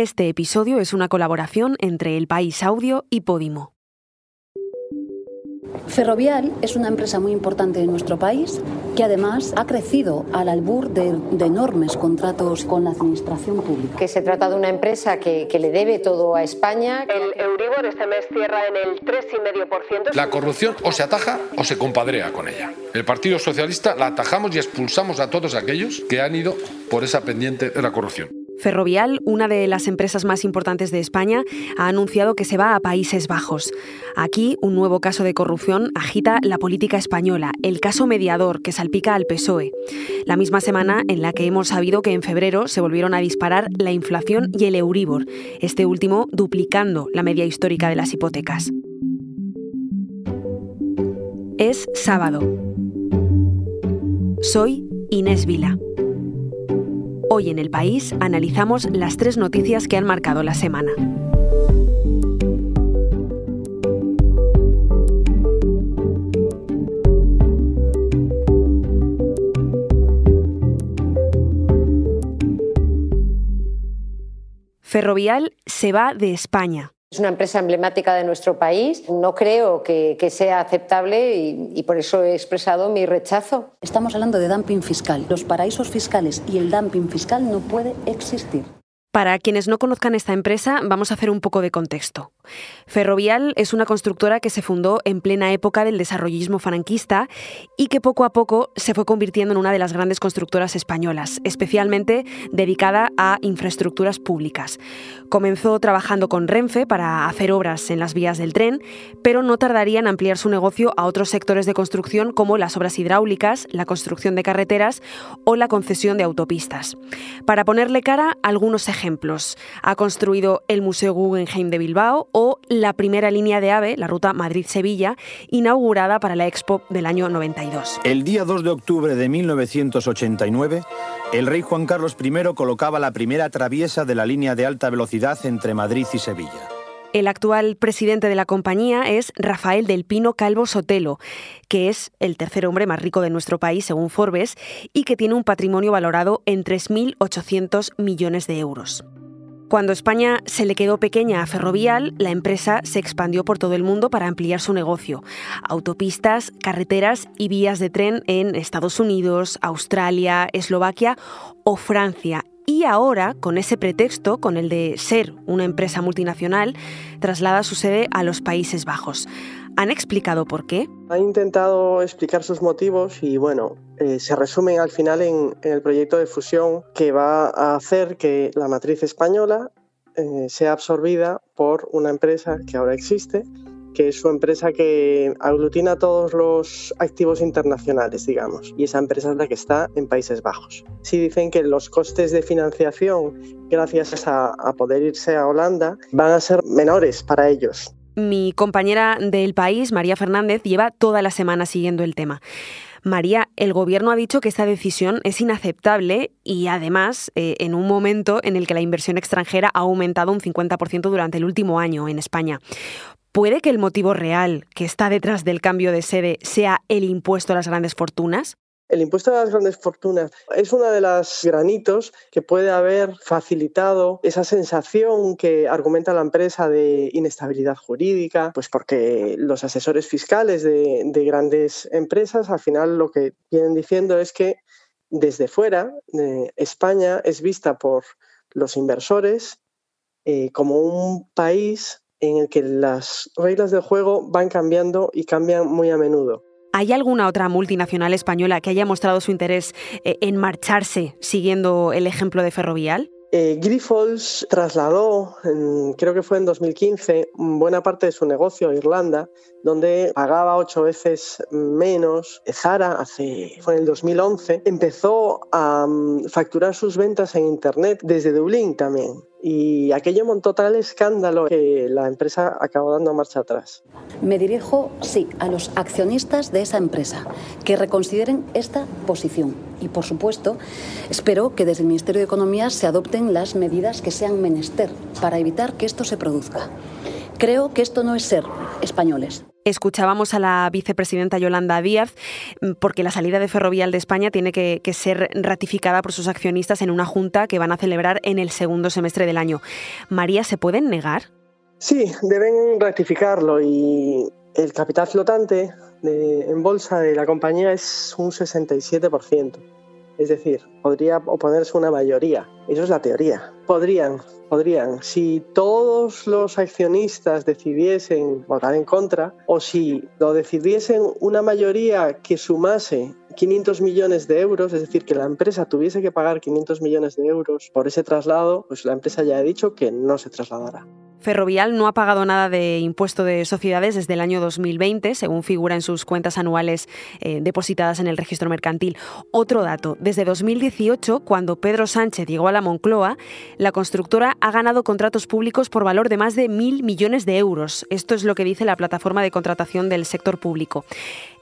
Este episodio es una colaboración entre El País Audio y Podimo. Ferrovial es una empresa muy importante en nuestro país que además ha crecido al albur de, enormes contratos con la administración pública. Que se trata de una empresa que, le debe todo a España. El Euribor este mes cierra en el 3,5%. La corrupción o se ataja o se compadrea con ella. El Partido Socialista la atajamos y expulsamos a todos aquellos que han ido por esa pendiente de la corrupción. Ferrovial, una de las empresas más importantes de España, ha anunciado que se va a Países Bajos. Aquí, un nuevo caso de corrupción agita la política española, el caso mediador que salpica al PSOE. La misma semana en la que hemos sabido que en febrero se volvieron a disparar la inflación y el Euribor, este último duplicando la media histórica de las hipotecas. Es sábado. Soy Inés Vila. Hoy en el país analizamos las tres noticias que han marcado la semana. Ferrovial se va de España. Es una empresa emblemática de nuestro país. No creo que, sea aceptable y, y, por eso he expresado mi rechazo. Estamos hablando de dumping fiscal. Los paraísos fiscales y el dumping fiscal no puede existir. Para quienes no conozcan esta empresa, vamos a hacer un poco de contexto. Ferrovial es una constructora que se fundó en plena época del desarrollismo franquista y que poco a poco se fue convirtiendo en una de las grandes constructoras españolas, especialmente dedicada a infraestructuras públicas. Comenzó trabajando con Renfe para hacer obras en las vías del tren, pero no tardaría en ampliar su negocio a otros sectores de construcción como las obras hidráulicas, la construcción de carreteras o la concesión de autopistas. Para ponerle cara, algunos Ha construido el Museo Guggenheim de Bilbao o la primera línea de AVE, la ruta Madrid-Sevilla, inaugurada para la Expo del año 92. El día 2 de octubre de 1989, el rey Juan Carlos I colocaba la primera traviesa de la línea de alta velocidad entre Madrid y Sevilla. El actual presidente de la compañía es Rafael del Pino Calvo Sotelo, que es el tercer hombre más rico de nuestro país según Forbes y que tiene un patrimonio valorado en 3.800 millones de euros. Cuando España se le quedó pequeña a Ferrovial, la empresa se expandió por todo el mundo para ampliar su negocio. Autopistas, carreteras y vías de tren en Estados Unidos, Australia, Eslovaquia o Francia y ahora, con ese pretexto, con el de ser una empresa multinacional, traslada su sede a los Países Bajos. ¿Han explicado por qué? Ha intentado explicar sus motivos y bueno, eh, se resumen al final en, el proyecto de fusión que va a hacer que la matriz española eh, sea absorbida por una empresa que ahora existe que es su empresa que aglutina todos los activos internacionales, digamos, y esa empresa es la que está en Países Bajos. Sí dicen que los costes de financiación, gracias a, poder irse a Holanda, van a ser menores para ellos. Mi compañera del país, María Fernández, lleva toda la semana siguiendo el tema. María, el Gobierno ha dicho que esta decisión es inaceptable y además eh, en un momento en el que la inversión extranjera ha aumentado un 50% durante el último año en España. ¿Puede que el motivo real que está detrás del cambio de sede sea el impuesto a las grandes fortunas? El impuesto a las grandes fortunas es uno de los granitos que puede haber facilitado esa sensación que argumenta la empresa de inestabilidad jurídica, pues porque los asesores fiscales de, grandes empresas al final lo que vienen diciendo es que desde fuera España es vista por los inversores eh, como un país en el que las reglas del juego van cambiando y cambian muy a menudo. ¿Hay alguna otra multinacional española que haya mostrado su interés eh, en marcharse siguiendo el ejemplo de Ferrovial? Eh, Grifols trasladó, creo que fue en 2015, buena parte de su negocio a Irlanda, donde pagaba ocho veces menos. Zara, hace, fue en el 2011, empezó a mm, facturar sus ventas en Internet desde Dublín también. Y aquello montó tal escándalo que la empresa acabó dando marcha atrás. Me dirijo, sí, a los accionistas de esa empresa, que reconsideren esta posición. Y, por supuesto, espero que desde el Ministerio de Economía se adopten las medidas que sean menester para evitar que esto se produzca. Creo que esto no es ser españoles. Escuchábamos a la vicepresidenta Yolanda Díaz mm, porque la salida de Ferrovial de España tiene que, ser ratificada por sus accionistas en una junta que van a celebrar en el segundo semestre del año. María, ¿se pueden negar? Sí, deben ratificarlo y el capital flotante en bolsa de la compañía es un 67%. Es decir, podría oponerse una mayoría. Eso es la teoría. Podrían, podrían. Si todos los accionistas decidiesen votar en contra, o si lo decidiesen una mayoría que sumase 500 millones de euros, es decir, que la empresa tuviese que pagar 500 millones de euros por ese traslado, pues la empresa ya ha dicho que no se trasladará. Ferrovial no ha pagado nada de impuesto de sociedades desde el año 2020, según figura en sus cuentas anuales eh, depositadas en el registro mercantil. Otro dato, desde 2018, cuando Pedro Sánchez llegó a la Moncloa, la constructora ha ganado contratos públicos por valor de más de mil millones de euros. Esto es lo que dice la plataforma de contratación del sector público.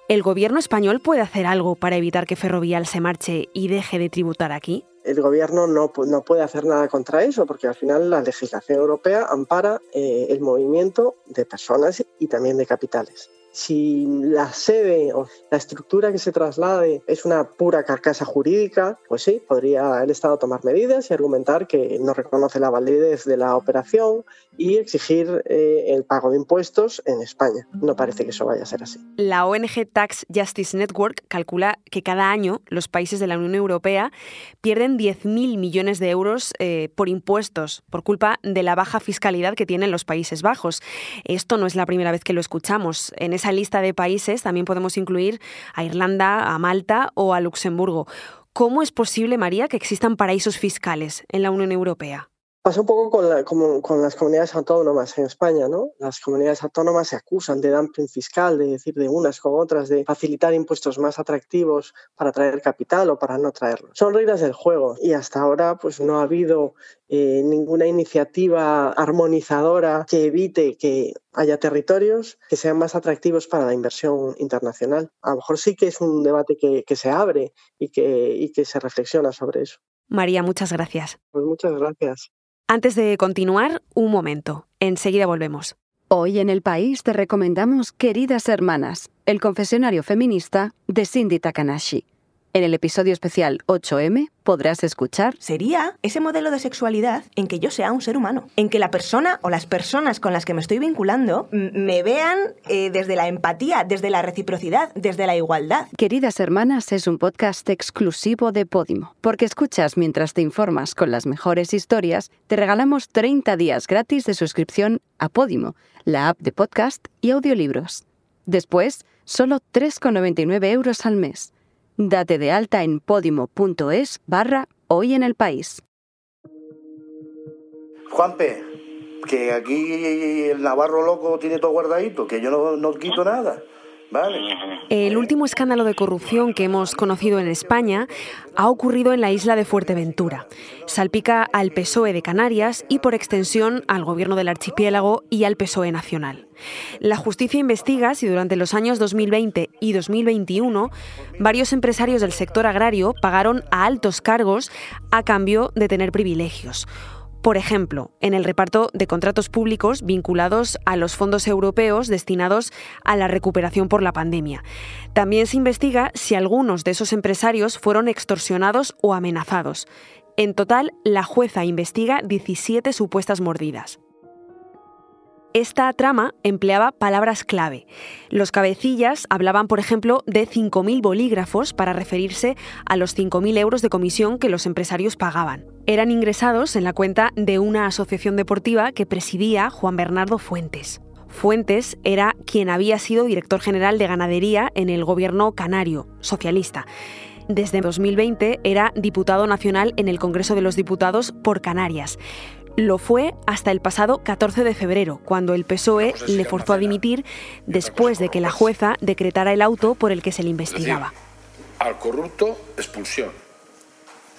¿El gobierno español puede hacer algo para evitar que Ferrovial se marche y deje de tributar aquí? El gobierno no, no, puede hacer nada contra eso, porque al final la legislación europea ampara eh, el movimiento de personas y también de capitales si la sede o la estructura que se traslade es una pura carcasa jurídica, pues sí, podría el Estado tomar medidas y argumentar que no reconoce la validez de la operación y exigir eh, el pago de impuestos en España. No parece que eso vaya a ser así. La ONG Tax Justice Network calcula que cada año los países de la Unión Europea pierden 10.000 millones de euros eh, por impuestos por culpa de la baja fiscalidad que tienen los Países Bajos. Esto no es la primera vez que lo escuchamos. En esa lista de países también podemos incluir a Irlanda, a Malta o a Luxemburgo. ¿Cómo es posible, María, que existan paraísos fiscales en la Unión Europea? Pasa un poco con, con, las comunidades autónomas en España, ¿no? Las comunidades autónomas se acusan de dumping fiscal, de decir de unas con otras, de facilitar impuestos más atractivos para traer capital o para no traerlo. Son reglas del juego y hasta ahora pues no ha habido eh, ninguna iniciativa armonizadora que evite que haya territorios que sean más atractivos para la inversión internacional. A lo mejor sí que es un debate que, que se abre y que, y que se reflexiona sobre eso. María, muchas gracias. Pues muchas gracias. Antes de continuar, un momento. Enseguida volvemos. Hoy en el país te recomendamos Queridas Hermanas, el confesionario feminista de Cindy Takanashi. En el episodio especial 8M podrás escuchar... Sería ese modelo de sexualidad en que yo sea un ser humano, en que la persona o las personas con las que me estoy vinculando me vean eh, desde la empatía, desde la reciprocidad, desde la igualdad. Queridas Hermanas es un podcast exclusivo de Podimo, porque escuchas mientras te informas con las mejores historias, te regalamos 30 días gratis de suscripción a Podimo, la app de podcast y audiolibros. Después, solo 3,99 euros al mes. Date de alta en podimo.es barra hoy en el país. Juanpe, que aquí el Navarro loco tiene todo guardadito, que yo no, no quito nada. El último escándalo de corrupción que hemos conocido en España ha ocurrido en la isla de Fuerteventura. Salpica al PSOE de Canarias y por extensión al gobierno del archipiélago y al PSOE nacional. La justicia investiga si durante los años 2020 y 2021 varios empresarios del sector agrario pagaron a altos cargos a cambio de tener privilegios por ejemplo, en el reparto de contratos públicos vinculados a los fondos europeos destinados a la recuperación por la pandemia. También se investiga si algunos de esos empresarios fueron extorsionados o amenazados. En total, la jueza investiga 17 supuestas mordidas. Esta trama empleaba palabras clave. Los cabecillas hablaban, por ejemplo, de 5.000 bolígrafos para referirse a los 5.000 euros de comisión que los empresarios pagaban. Eran ingresados en la cuenta de una asociación deportiva que presidía Juan Bernardo Fuentes. Fuentes era quien había sido director general de ganadería en el gobierno canario, socialista. Desde 2020 era diputado nacional en el Congreso de los Diputados por Canarias. Lo fue hasta el pasado 14 de febrero, cuando el PSOE le forzó a dimitir después de que la jueza decretara el auto por el que se le investigaba. al corrupto, expulsión.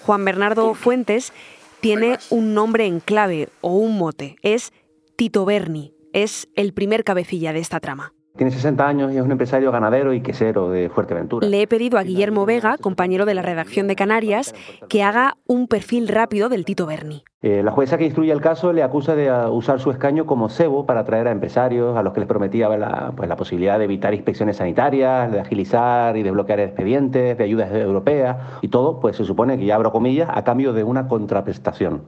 Juan Bernardo Fuentes tiene un nombre en clave o un mote. Es Tito Berni. Es el primer cabecilla de esta trama. Tiene 60 años y es un empresario ganadero y quesero de Fuerteventura. Le he pedido a Guillermo Vega, compañero de la redacción de Canarias, que haga un perfil rápido del Tito Berni. Eh, la jueza que instruye el caso le acusa de uh, usar su escaño como cebo para atraer a empresarios a los que les prometía la, pues, la posibilidad de evitar inspecciones sanitarias, de agilizar y desbloquear expedientes, de ayudas europeas y todo, pues se supone que ya abro comillas, a cambio de una contraprestación.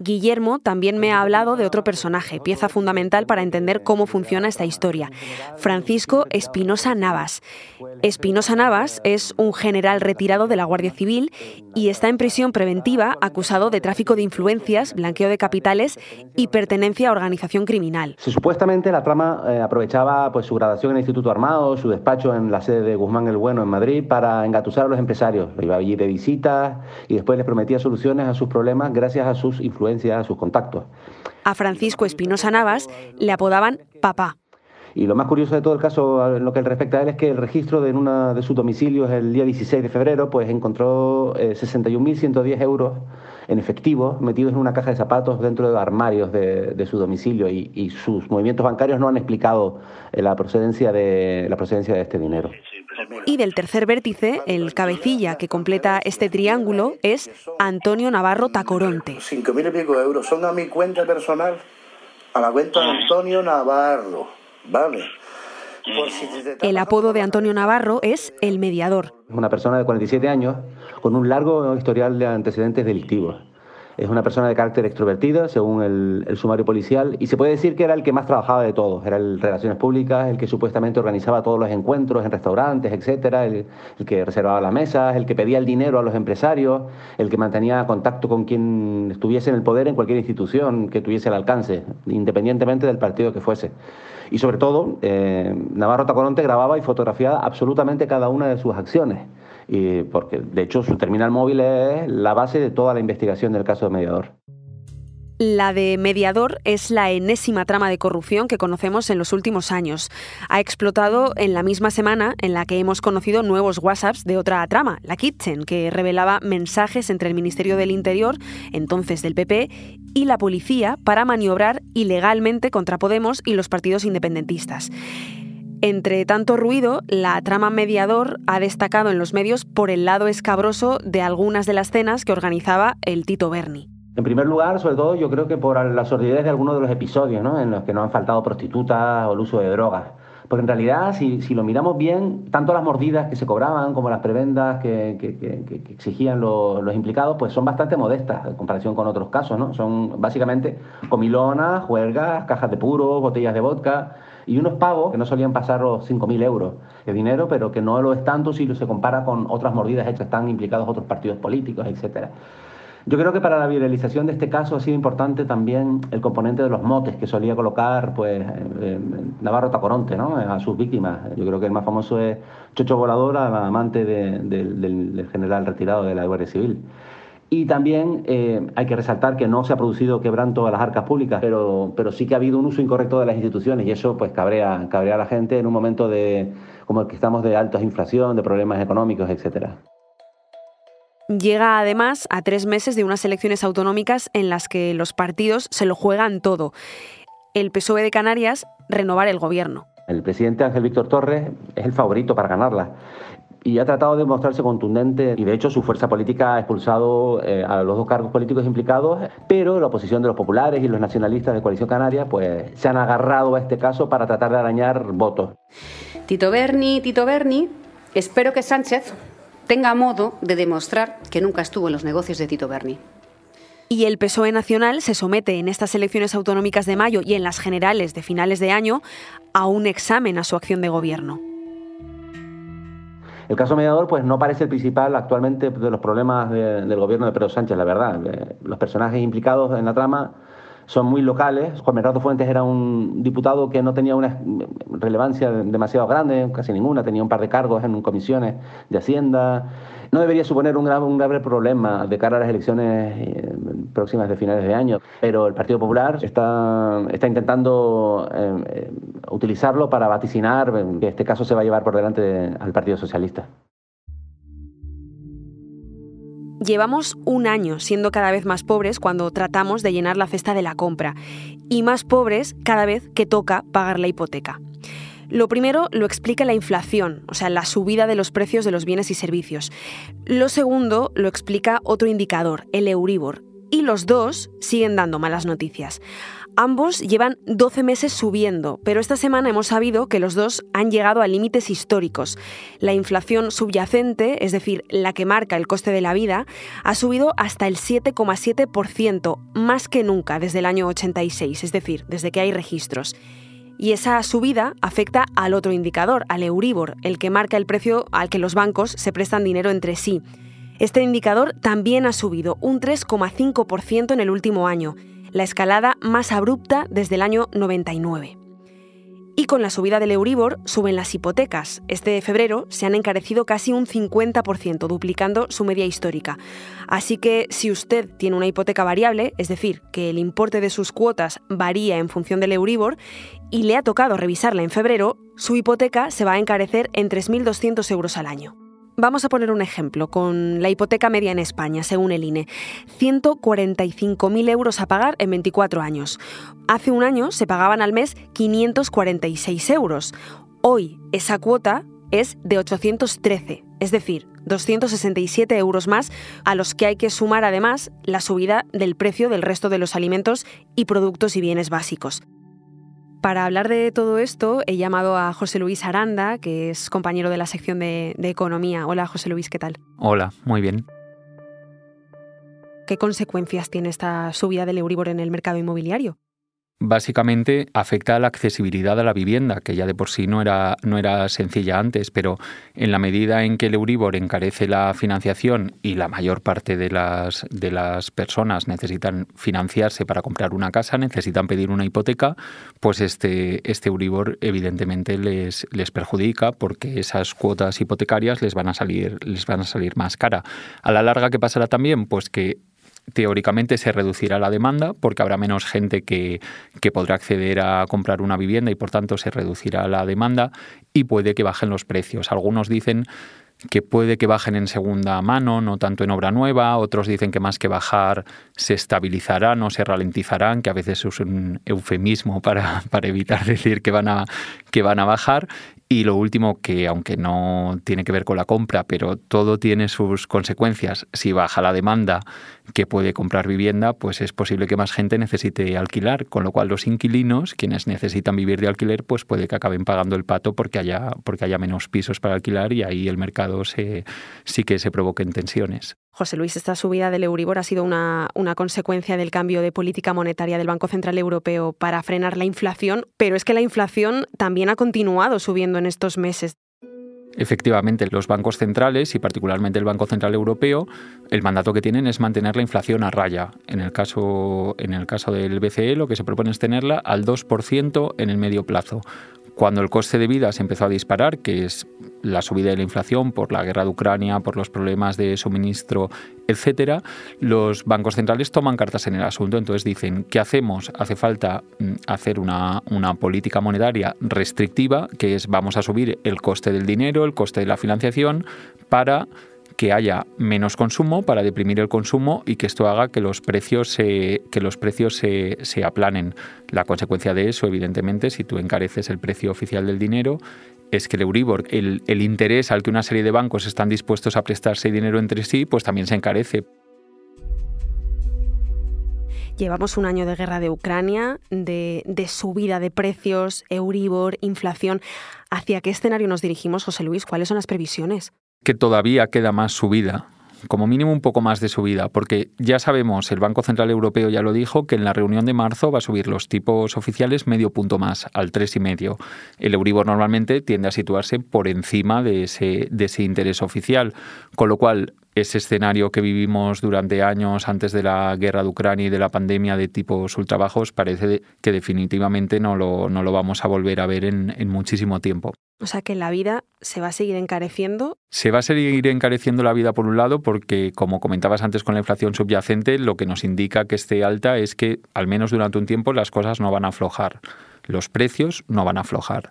Guillermo también me ha hablado de otro personaje, pieza fundamental para entender cómo funciona esta historia, Francisco Espinosa Navas. Espinosa Navas es un general retirado de la Guardia Civil y está en prisión preventiva acusado de tráfico de influencias, blanqueo de capitales y pertenencia a organización criminal. supuestamente la trama eh, aprovechaba pues, su graduación en el Instituto Armado, su despacho en la sede de Guzmán el Bueno en Madrid para engatusar a los empresarios. Iba allí de visitas y después les prometía soluciones a sus problemas gracias a sus influencias a sus contactos. A Francisco Espinosa Navas le apodaban papá. Y lo más curioso de todo el caso, en lo que respecta a él, es que el registro de uno de sus domicilios el día 16 de febrero, pues encontró 61.110 eh, euros en efectivo metidos en una caja de zapatos dentro de armarios de, su domicilio y, sus movimientos bancarios no han explicado eh, la procedencia de la procedencia de este dinero. Y del tercer vértice, el cabecilla que completa este triángulo es Antonio Navarro Tacoronte. Cinco mil y pico euros son a mi cuenta personal, a la cuenta de Antonio Navarro, ¿vale? El apodo de Antonio Navarro es el mediador. Una persona de 47 años con un largo historial de antecedentes delictivos. Es una persona de carácter extrovertida, según el, sumario policial, y se puede decir que era el que más trabajaba de todos. Era el Relaciones Públicas, el que supuestamente organizaba todos los encuentros en restaurantes, etcétera, el, que reservaba las mesas, el que pedía el dinero a los empresarios, el que mantenía contacto con quien estuviese en el poder en cualquier institución que tuviese el alcance, independientemente del partido que fuese. Y sobre todo, eh, Navarro Tacoronte grababa y fotografiaba absolutamente cada una de sus acciones y porque de hecho su terminal móvil es la base de toda la investigación del caso de Mediador. La de Mediador es la enésima trama de corrupción que conocemos en los últimos años. Ha explotado en la misma semana en la que hemos conocido nuevos WhatsApps de otra trama, la Kitchen, que revelaba mensajes entre el Ministerio del Interior, entonces del PP, y la policía para maniobrar ilegalmente contra Podemos y los partidos independentistas. Entre tanto ruido, la trama mediador ha destacado en los medios por el lado escabroso de algunas de las cenas que organizaba el Tito Berni. En primer lugar, sobre todo, yo creo que por la sordidez de algunos de los episodios, ¿no? en los que no han faltado prostitutas o el uso de drogas. Porque en realidad, si, lo miramos bien, tanto las mordidas que se cobraban como las prebendas que, exigían los, implicados, pues son bastante modestas en comparación con otros casos. ¿no? Son básicamente comilonas, juergas, cajas de puros, botellas de vodka y unos pagos que no solían pasar los 5.000 euros de dinero, pero que no lo es tanto si se compara con otras mordidas hechas, están implicados otros partidos políticos, etcétera. Yo creo que para la viralización de este caso ha sido importante también el componente de los motes que solía colocar pues, eh, Navarro Tacoronte a sus víctimas. Yo creo que el más famoso es Chocho Voladora, amante del general retirado de la Guardia Civil. Y también eh, hay que resaltar que no se ha producido quebranto a las arcas públicas, pero, pero sí que ha habido un uso incorrecto de las instituciones y eso pues cabrea, cabrea a la gente en un momento de, como el que estamos de alta inflación, de problemas económicos, etcétera. Llega además a tres meses de unas elecciones autonómicas en las que los partidos se lo juegan todo. El PSOE de Canarias renovar el gobierno. El presidente Ángel Víctor Torres es el favorito para ganarla y ha tratado de mostrarse contundente y de hecho su fuerza política ha expulsado eh, a los dos cargos políticos implicados, pero la oposición de los populares y los nacionalistas de Coalición Canaria pues se han agarrado a este caso para tratar de arañar votos. Tito Berni, Tito Berni, espero que Sánchez tenga modo de demostrar que nunca estuvo en los negocios de Tito Berni. Y el PSOE nacional se somete en estas elecciones autonómicas de mayo y en las generales de finales de año a un examen a su acción de gobierno. El caso mediador pues no parece el principal actualmente de los problemas del gobierno de Pedro Sánchez, la verdad. Eh, los personajes implicados en la trama son muy locales. Juan Bernardo Fuentes era un diputado que no tenía una relevancia demasiado grande, casi ninguna, tenía un par de cargos en comisiones de Hacienda. No debería suponer un grave, problema de cara a las elecciones eh, próximas de finales de año, pero el Partido Popular está, está intentando eh, eh, utilizarlo para vaticinar que este caso se va a llevar por delante al Partido Socialista. Llevamos un año siendo cada vez más pobres cuando tratamos de llenar la cesta de la compra y más pobres cada vez que toca pagar la hipoteca. Lo primero lo explica la inflación, o sea, la subida de los precios de los bienes y servicios. Lo segundo lo explica otro indicador, el Euribor. Y los dos siguen dando malas noticias. Ambos llevan 12 meses subiendo, pero esta semana hemos sabido que los dos han llegado a límites históricos. La inflación subyacente, es decir, la que marca el coste de la vida, ha subido hasta el 7,7%, más que nunca desde el año 86, es decir, desde que hay registros. Y esa subida afecta al otro indicador, al Euribor, el que marca el precio al que los bancos se prestan dinero entre sí. Este indicador también ha subido un 3,5% en el último año la escalada más abrupta desde el año 99. Y con la subida del Euribor suben las hipotecas. Este febrero se han encarecido casi un 50%, duplicando su media histórica. Así que si usted tiene una hipoteca variable, es decir, que el importe de sus cuotas varía en función del Euribor, y le ha tocado revisarla en febrero, su hipoteca se va a encarecer en 3.200 euros al año. Vamos a poner un ejemplo con la hipoteca media en España, según el INE. 145.000 euros a pagar en 24 años. Hace un año se pagaban al mes 546 euros. Hoy esa cuota es de 813, es decir, 267 euros más, a los que hay que sumar además la subida del precio del resto de los alimentos y productos y bienes básicos. Para hablar de todo esto he llamado a José Luis Aranda, que es compañero de la sección de, Economía. Hola José Luis, ¿qué tal? Hola, muy bien. ¿Qué consecuencias tiene esta subida del Euribor en el mercado inmobiliario? Básicamente afecta a la accesibilidad a la vivienda, que ya de por sí no era, no era sencilla antes, pero en la medida en que el Euribor encarece la financiación y la mayor parte de las, de las personas necesitan financiarse para comprar una casa, necesitan pedir una hipoteca, pues este, este Euribor evidentemente les, les perjudica porque esas cuotas hipotecarias les van a salir, les van a salir más cara. A la larga, ¿qué pasará también? Pues que teóricamente se reducirá la demanda porque habrá menos gente que, que, podrá acceder a comprar una vivienda y por tanto se reducirá la demanda y puede que bajen los precios. Algunos dicen que puede que bajen en segunda mano, no tanto en obra nueva, otros dicen que más que bajar se estabilizarán o se ralentizarán, que a veces es un eufemismo para, para evitar decir que van, a, que van a bajar, y lo último, que aunque no tiene que ver con la compra, pero todo tiene sus consecuencias. Si baja la demanda que puede comprar vivienda, pues es posible que más gente necesite alquilar, con lo cual los inquilinos, quienes necesitan vivir de alquiler, pues puede que acaben pagando el pato porque haya, porque haya menos pisos para alquilar y ahí el mercado se, sí que se provoquen tensiones. José Luis, esta subida del Euribor ha sido una, una, consecuencia del cambio de política monetaria del Banco Central Europeo para frenar la inflación, pero es que la inflación también ha continuado subiendo en estos meses. Efectivamente, los bancos centrales y particularmente el Banco Central Europeo, el mandato que tienen es mantener la inflación a raya. En el caso, en el caso del BCE, lo que se propone es tenerla al 2% en el medio plazo. Cuando el coste de vida se empezó a disparar, que es la subida de la inflación por la guerra de Ucrania, por los problemas de suministro, etcétera, los bancos centrales toman cartas en el asunto. Entonces dicen, ¿qué hacemos? Hace falta mm, hacer una, una política monetaria restrictiva, que es vamos a subir el coste del dinero, el coste de la financiación, para que haya menos consumo para deprimir el consumo y que esto haga que los precios se, que los precios se, se aplanen. La consecuencia de eso, evidentemente, si tú encareces el precio oficial del dinero, es que el Euribor, el, el interés al que una serie de bancos están dispuestos a prestarse dinero entre sí, pues también se encarece. Llevamos un año de guerra de Ucrania, de, de, subida de precios, Euribor, inflación. ¿Hacia qué escenario nos dirigimos, José Luis? ¿Cuáles son las previsiones? Que todavía queda más subida, como mínimo un poco más de subida, porque ya sabemos, el Banco Central Europeo ya lo dijo, que en la reunión de marzo va a subir los tipos oficiales medio punto más, al 3,5. El Euribor normalmente tiende a situarse por encima de ese, de ese interés oficial, con lo cual ese escenario que vivimos durante años antes de la guerra de Ucrania y de la pandemia de tipos ultrabajos parece que definitivamente no lo, no lo vamos a volver a ver en, en muchísimo tiempo. O sea que la vida se va a seguir encareciendo. Se va a seguir encareciendo la vida por un lado porque, como comentabas antes con la inflación subyacente, lo que nos indica que esté alta es que, al menos durante un tiempo, las cosas no van a aflojar. Los precios no van a aflojar.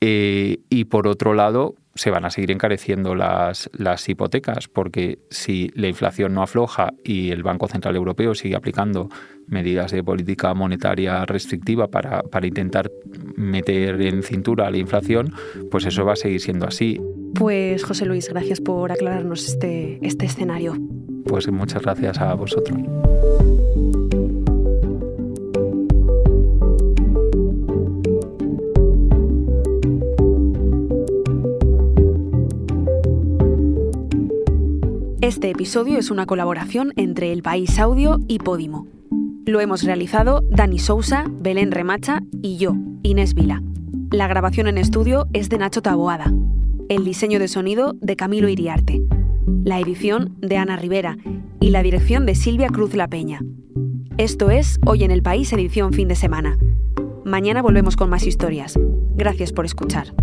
Eh, y por otro lado, se van a seguir encareciendo las, las hipotecas, porque si la inflación no afloja y el Banco Central Europeo sigue aplicando medidas de política monetaria restrictiva para, para intentar meter en cintura la inflación, pues eso va a seguir siendo así. Pues José Luis, gracias por aclararnos este, este escenario. Pues muchas gracias a vosotros. Este episodio es una colaboración entre El País Audio y Podimo. Lo hemos realizado Dani Sousa, Belén Remacha y yo, Inés Vila. La grabación en estudio es de Nacho Taboada. El diseño de sonido de Camilo Iriarte. La edición de Ana Rivera y la dirección de Silvia Cruz La Peña. Esto es Hoy en el País edición fin de semana. Mañana volvemos con más historias. Gracias por escuchar.